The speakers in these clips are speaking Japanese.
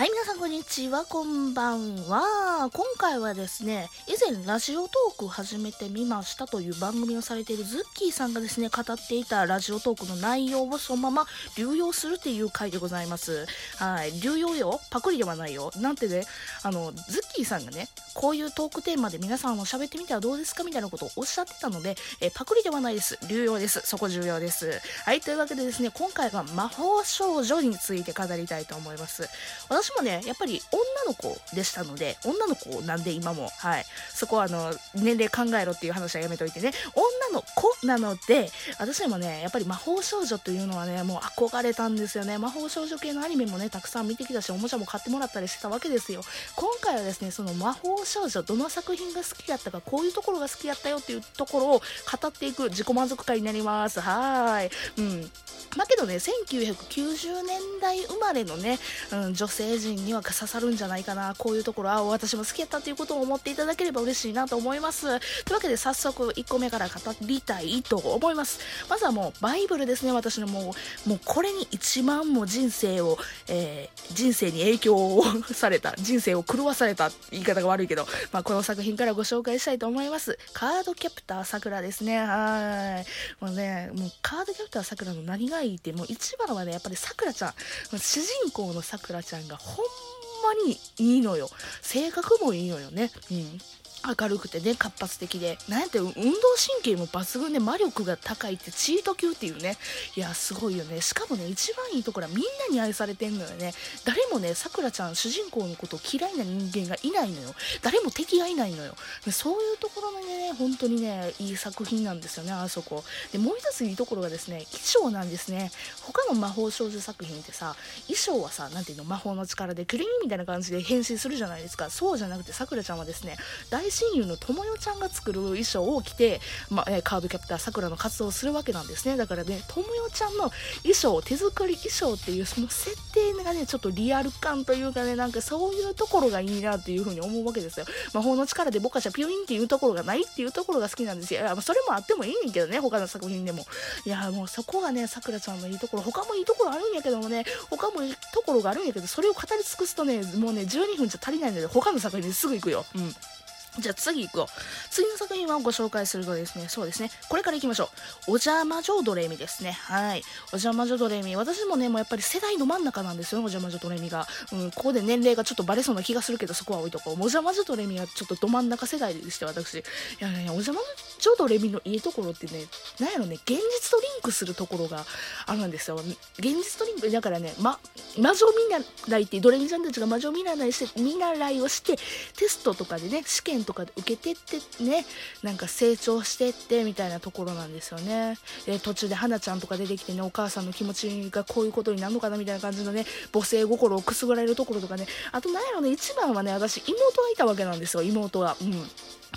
はい、皆さんこんにちは、こんばんは。今回はですね、以前ラジオトーク始めてみましたという番組をされているズッキーさんがですね、語っていたラジオトークの内容をそのまま流用するっていう回でございます。はい、流用よ。パクリではないよ。なんてね、あの、ズッキーさんがね、こういうトークテーマで皆さんも喋ってみたらどうですかみたいなことをおっしゃってたので、えパクリではないです。流用です。そこ重要です。はい、というわけでですね、今回は魔法少女について語りたいと思います。私もね、やっぱり女の子でしたので、女の子なんで今も、はい。そこはあの、年齢考えろっていう話はやめといてね、女の子なので、私もね、やっぱり魔法少女というのはね、もう憧れたんですよね。魔法少女系のアニメもね、たくさん見てきたし、おもちゃも買ってもらったりしてたわけですよ。今回はですね、その魔法少女、どの作品が好きだったか、こういうところが好きだったよっていうところを語っていく自己満足会になります。はい。うん。だけどね、1990年代生まれのね、うん、女性陣には刺さるんじゃないかな。こういうところ、あ、私も好きやったということを思っていただければ嬉しいなと思います。というわけで早速1個目から語りたいと思います。まずはもうバイブルですね、私のもう、もうこれに一番も人生を、えー、人生に影響をされた、人生を狂わされた言い方が悪いけど、まあ、この作品からご紹介したいと思います。カードキャプターさくらですね。はい。もうね、もうカードキャプターさくらの何がいいって、もう一番はね、やっぱりさくらちゃん、主人公のさくらちゃんがほんまにいいのよ。性格もいいのよね。うん。明るくてね、活発的で。なんやって運動神経も抜群で魔力が高いってチート級っていうね。いや、すごいよね。しかもね、一番いいところはみんなに愛されてんのよね。誰もね、さくらちゃん、主人公のことを嫌いな人間がいないのよ。誰も敵がいないのよ。そういうところのね、本当にね、いい作品なんですよね、あそこ。で、もう一ついいところがですね、衣装なんですね。他の魔法少女作品ってさ、衣装はさ、なんていうの、魔法の力でクリーンみたいな感じで変身するじゃないですか。そうじゃなくて、さくらちゃんはですね、大親友のともよちゃんが作る衣装を着て、まあ、カードキャプターさくらの活動をするわけなんですね。だからねともよちゃんの衣装手作り衣装っていうその設定がねちょっとリアル感というかねなんかそういうところがいいなっていう風に思うわけですよ。魔法の力でボカちゃピュインっていうところがないっていうところが好きなんですよ。いやそれもあってもいいねんけどね他の作品でも。いやもうそこがねさくらちゃんのいいところ他もいいところあるんやけどもね他もいいところがあるんやけどそれを語り尽くすとねもうね12分じゃ足りないので他の作品にすぐ行くよ。うん。じゃあ次行こう。次の作品をご紹介するとですね、そうですね、これから行きましょう。お邪魔女ドレミですね。はい。お邪魔女ドレミ。私もね、もうやっぱり世代の真ん中なんですよ、お邪魔女ドレミが。うん、ここで年齢がちょっとバレそうな気がするけど、そこは置いとこう。お邪魔女ドレミはちょっとど真ん中世代でして、私。いやいや、お邪魔女ドレミのいいところってね、なんやろね、現実とリンクするところがあるんですよ。現実とリンク、だからね、ま、魔女見習いって、ドレミちゃんたちが魔女見習いして、見習いをして、テストとかでね、試験とかで受けてってね、なんか成長してってみたいなところなんですよね。で、途中で花ちゃんとか出てきてね、お母さんの気持ちがこういうことになるのかなみたいな感じのね、母性心をくすぐられるところとかね、あとなんやろね、一番はね、私、妹がいたわけなんですよ、妹が。うん。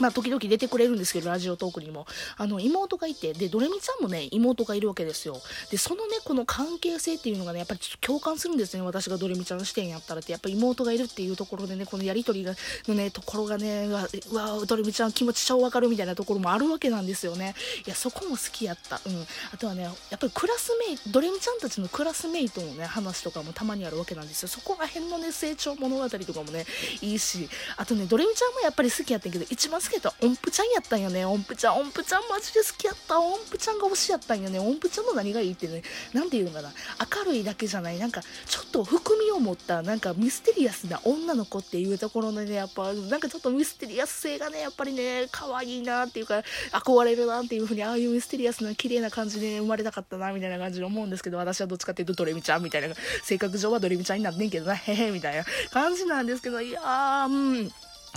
まあ、時々出てくれるんですけど、ラジオトークにも。あの、妹がいて、で、ドレミちゃんもね、妹がいるわけですよ。で、そのね、この関係性っていうのがね、やっぱりちょっと共感するんですね。私がドレミちゃんの視点やったらって、やっぱり妹がいるっていうところでね、このやりとりが、のね、ところがね、うわ、うわドレミちゃん気持ち超わかるみたいなところもあるわけなんですよね。いや、そこも好きやった。うん。あとはね、やっぱりクラスメイト、ドレミちゃんたちのクラスメイトのね、話とかもたまにあるわけなんですよ。そこら辺のね、成長物語とかもね、いいし、あとね、ドレミちゃんもやっぱり好きやったけど、一番好きやった音符ちゃんやったんよね。音符ちゃん、音符ちゃんマジで好きやった。音符ちゃんが推しやったんよね。音符ちゃんの何がいいってね、なんていうのかな。明るいだけじゃない。なんか、ちょっと含みを持った、なんかミステリアスな女の子っていうところのね、やっぱ、なんかちょっとミステリアス性がね、やっぱりね、可愛いなっていうか、憧れるなっていうふうに、ああいうミステリアスな綺麗な感じで、生まれたかったな、みたいな感じで思うんですけど、私はどっちかっていうとドレミちゃんみたいな、性格上はドレミちゃんになんねんけどな、へへ、みたいな感じなんですけど、いやー、うん。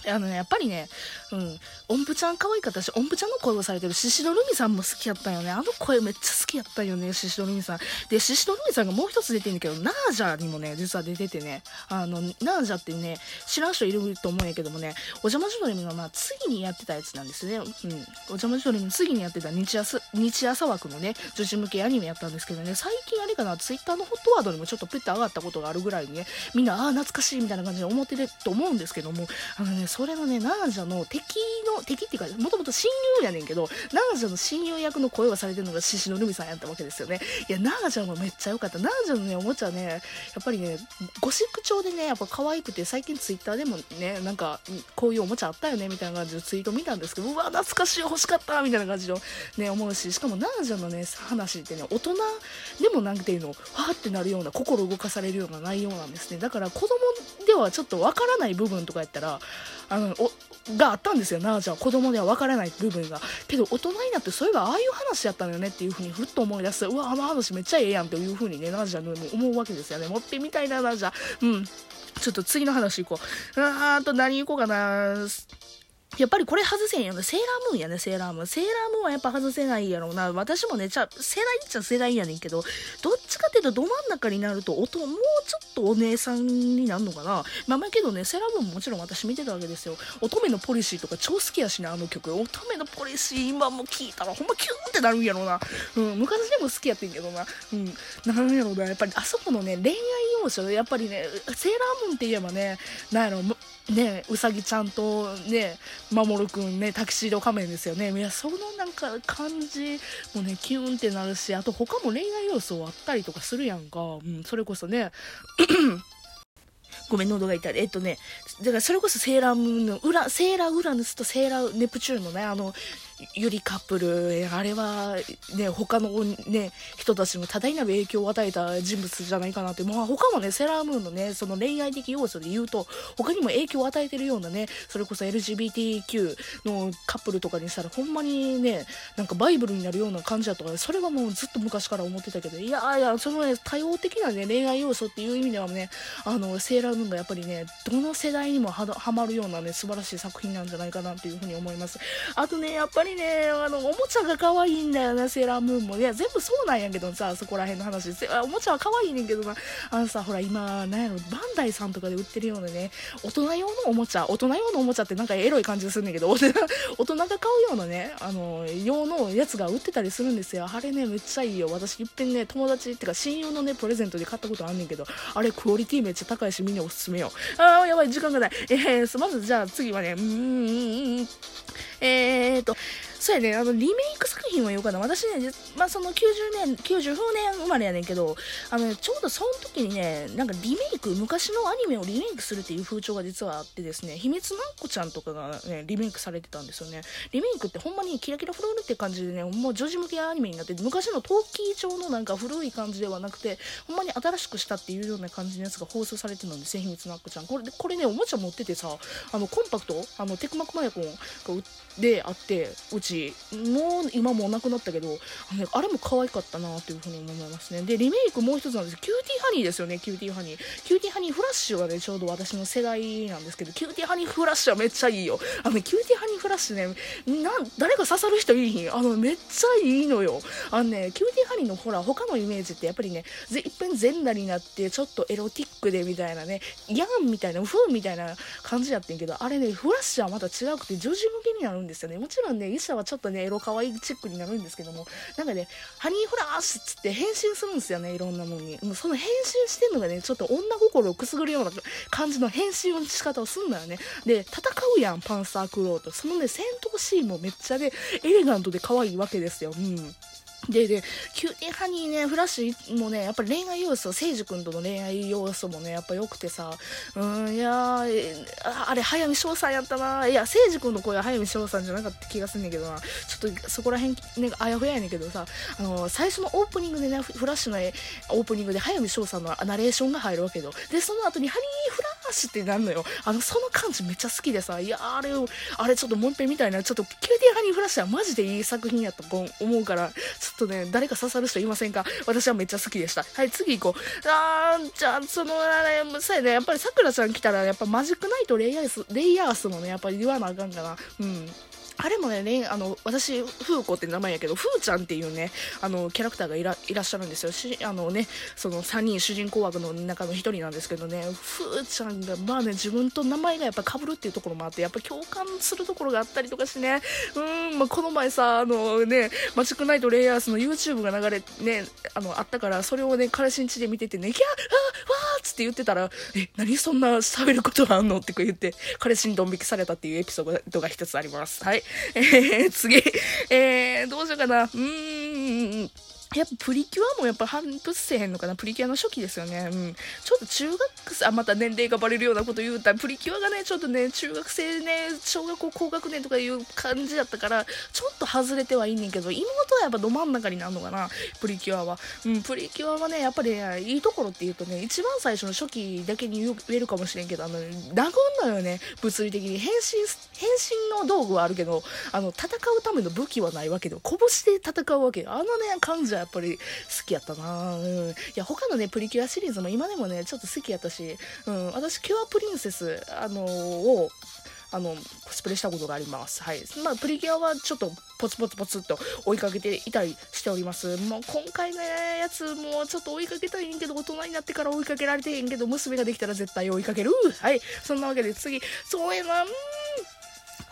あのね、やっぱりね、うん、音符ちゃん可愛かったし、音符ちゃんの声をされてるシシドルミさんも好きやったよね。あの声めっちゃ好きやったよね、シシドルミさん。で、シシドルミさんがもう一つ出てんだけど、ナージャーにもね、実は出ててね、あの、ナージャってね、知らん人いると思うんやけどもね、お邪魔女ドレミのまあ次にやってたやつなんですね。うん。お邪魔女ドレミの次にやってた日朝、日朝枠のね、女子向けアニメやったんですけどね、最近あれかな、ツイッターのホットワードにもちょっとプッて上がったことがあるぐらいにね、みんな、ああ、懐かしいみたいな感じで思ってると思うんですけども、あのね、それのね、ナージャの敵の、敵っていうか、もともと親友やねんけど、ナージャの親友役の声をされてるのが獅子のルミさんやったわけですよね。いや、ナージャもめっちゃ良かった。ナージャのね、おもちゃね、やっぱりね、ゴシック調でね、やっぱ可愛くて、最近ツイッターでもね、なんか、こういうおもちゃあったよね、みたいな感じでツイート見たんですけど、うわ、懐かしい、欲しかった、みたいな感じのね、思うし、しかもナージャのね、話ってね、大人でもなんていうの、わーってなるような、心動かされるような内容なんですね。だから子供ではちょっとわからない部分とかやったら、あの、があったんですよ、な、じゃあ。子供ではわからない部分が。けど大人になってそういえばああいう話やったのよねっていうふうにふっと思い出す、うわ、あの話めっちゃええやんというふうにね、なじゃの思うわけですよね。持ってみたいな、なじゃ。うん。ちょっと次の話行こう。あーと何行こうかな。やっぱりこれ外せんよね。セーラームーンやね、セーラームーン。セーラームーンはやっぱ外せないやろうな。私もね、ちゃ、世代っちゃ世代やねんけど、どっちかっていうとど真ん中になると、音、もうちょっとお姉さんになるのかな。まあまあけどね、セーラームーンももちろん私見てたわけですよ。乙女のポリシーとか超好きやしね、あの曲。乙女のポリシー今も聴いたらほんまキューンってなるんやろうな。うん、昔でも好きやってんけどな。うん、なるんやろうな。やっぱりあそこのね、恋愛要素、やっぱりね、セーラームーンって言えばね、なんやろ、ねうさぎちゃんとね守くんねタキシード仮面ですよねいやそのなんか感じもねキュンってなるしあと他も恋愛要素あったりとかするやんか、うん、それこそね ごめん、喉が痛い。えっとね、だからそれこそセーラームーンの、裏、セーラーウラヌスとセーラーネプチューンのね、あの、ゆりカップル、あれはね、他のね、人たちも多大なる影響を与えた人物じゃないかなって、まあ他もね、セラームーンのね、その恋愛的要素で言うと、他にも影響を与えてるようなね、それこそ LGBTQ のカップルとかにしたら、ほんまにね、なんかバイブルになるような感じだとか、それはもうずっと昔から思ってたけど、いやいや、そのね、多様的なね、恋愛要素っていう意味ではね、あの、セーラームーンがやっぱりね、どの世代にもはまるようなね、素晴らしい作品なんじゃないかなっていうふうに思います。あとね、やっぱりりね、あの、おもちゃが可愛いんだよな、セーラームーンも。いや、全部そうなんやけどさ、そこら辺の話。おもちゃは可愛いねんけどな。あのさ、ほら、今、なんやろ、バンダイさんとかで売ってるようなね、大人用のおもちゃ、大人用のおもちゃってなんかエロい感じするんだけど、大人が買うようなね、あの、用のやつが売ってたりするんですよ。あれね、めっちゃいいよ。私、いっぺんね、友達ってか親友のね、プレゼントで買ったことあんねんけど、あれ、クオリティめっちゃ高いし、みんなおすすめよ。あー、やばい、時間がない。えー、まずじゃあ次はね、うーん、えーと、そうやね、あの、リメイク作品は言うかな。私ね、まあ、その90年、90年生まれやねんけど、あの、ね、ちょうどその時にね、なんかリメイク、昔のアニメをリメイクするっていう風潮が実はあってですね、ひみつのアッコちゃんとかがね、リメイクされてたんですよね。リメイクってほんまにキラキラフロールって感じでね、もう女児向けアニメになって、昔の陶器調のなんか古い感じではなくて、ほんまに新しくしたっていうような感じのやつが放送されてたんですよ、ひみつのアッコちゃん。これ、これね、おもちゃ持っててさ、あの、コンパクト、あの、テクマクマヤコンがであって、うち、もう今もうなくなったけどあれあれも可愛かったなというふうに思いますね。でリメイクもう一つなんです。キューティーハニーですよねキューティーハニー。キューティーハニーフラッシュがねちょうど私の世代なんですけどキューティーハニーフラッシュはめっちゃいいよ。あの、ね、キューティーハニーフラッシュねなん誰か刺さる人いいひん。あのめっちゃいいのよ。あのねキューティーハニーのほら他のイメージってやっぱりねいっぺん全裸になってちょっとエロティックでみたいなねヤンみたいなフーみたいな感じやってんけどあれねフラッシュはまた違くて女児向けになるんですよね。もちろんね医はちょっとねエロ可愛いチックになるんですけども、なんかね、ハニーフラッシュっつって変身するんですよね、いろんなものに。もうその変身してんのがね、ちょっと女心をくすぐるような感じの変身の仕方をすんのよね。で、戦うやん、パンサークローと。そのね、戦闘シーンもめっちゃね、エレガントで可愛いわけですよ。うん。で、で、キューティーハニーね、フラッシュもね、やっぱり恋愛要素、青児君との恋愛要素もね、やっぱ良くてさ、うん、いや、あれ、早見翔さんやったな。いや、青児君の声は早見翔さんじゃなかった気がするんねんけどな。ちょっとそこら辺、ね、あやふややねんけどさ、あの、最初のオープニングでね、フラッシュのオープニングで早見翔さんのナレーションが入るわけど、で、その後にハニーフラッシュってなんのよ。あの、その感じめっちゃ好きでさ、いや、あれ、あれちょっともう一遍見たいな。ちょっと、キューティーハニーフラッシュはマジでいい作品やと思うから、ちょっとね、誰か刺さる人いませんか？私はめっちゃ好きでした。はい、次行こう。あー、じゃあ、その、あれ、そうやね、やっぱりさくらちゃん来たら、やっぱマジックナイトレイアース、レイアースもね、やっぱり言わなあかんかな。うん。あれもね、あの、私、フーコって名前やけど、フーちゃんっていうね、あの、キャラクターがいらいらっしゃるんですよ。し、あのね、その3人主人公枠の中の1人なんですけどね、フーちゃんが、まあね、自分と名前がやっぱ被るっていうところもあって、やっぱ共感するところがあったりとかしね、うん、まあ、この前さ、あのね、マジックナイトレイヤースの YouTube が流れ、ね、あの、あったから、それをね、彼氏ん家で見ててね、キャーあーわーっつって言ってたら、え、何そんな喋ることがあんの？って言って、彼氏にドン引きされたっていうエピソードが一つあります。はい。えー、次。えー、どうしようかな。うーん。やっぱプリキュアもやっぱ反物せへんのかなプリキュアの初期ですよね。うん。ちょっと中学生、あ、また年齢がバレるようなこと言うたら、プリキュアがね、ちょっとね、中学生ね、小学校高学年とかいう感じだったから、ちょっと外れてはいいねんけど、妹はやっぱど真ん中になるのかなプリキュアは。うん、プリキュアはね、やっぱり、ね、いいところって言うとね、一番最初の初期だけに言えるかもしれんけど、あの、殴んのよね、物理的に。変身、変身の道具はあるけど、あの、戦うための武器はないわけで、拳で戦うわけ。あのね、感じはやっぱり好きやったなうん。いや、他のね、プリキュアシリーズも今でもね、ちょっと好きやったし、うん、私、キュアプリンセス、あのー、を、あの、コスプレしたことがあります。はい。まあ、プリキュアはちょっとポツポツポツっと追いかけていたりしております。もう今回のやつもちょっと追いかけたいんけど、大人になってから追いかけられてへんけど、娘ができたら絶対追いかける。はい。そんなわけで次、そうやな、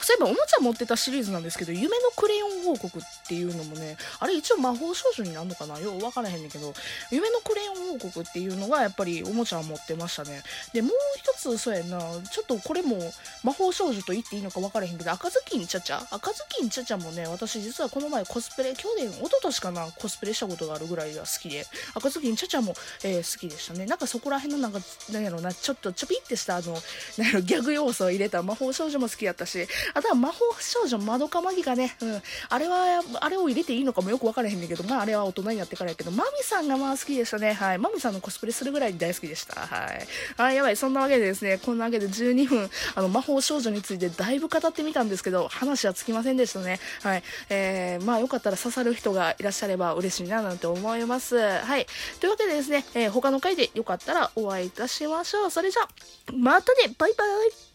そういえばおもちゃ持ってたシリーズなんですけど、夢のクレヨン王国っていうのもね、あれ一応魔法少女になるのかな？よう分からへんねんけど、夢のクレヨン王国っていうのがやっぱりおもちゃを持ってましたね。で、もう一つ、そうやな、ちょっとこれも魔法少女と言っていいのか分からへんけど、赤ずきんちゃちゃ？赤ずきんちゃちゃもね、私実はこの前コスプレ、去年、一昨年かな、コスプレしたことがあるぐらいが好きで、赤ずきんちゃちゃも、えー、好きでしたね。なんかそこら辺のなんか、なんやろな、ちょっとちょぴってしたあの、なんやろ、ギャグ要素を入れた魔法少女も好きやったし、あとは魔法少女まどかマギがね、うん、あれは、あれを入れていいのかもよく分からへんねんけど、まああれは大人になってからやけど、マミさんがまあ好きでしたね。はい。マミさんのコスプレするぐらい大好きでした。はい。あ、やばい。そんなわけでですね、こんなわけで12分、あの、魔法少女についてだいぶ語ってみたんですけど、話はつきませんでしたね。はい。えー、まあよかったら刺さる人がいらっしゃれば嬉しいななんて思います。はい。というわけでですね、えー、他の回でよかったらお会いいたしましょう。それじゃ、またねバイバイ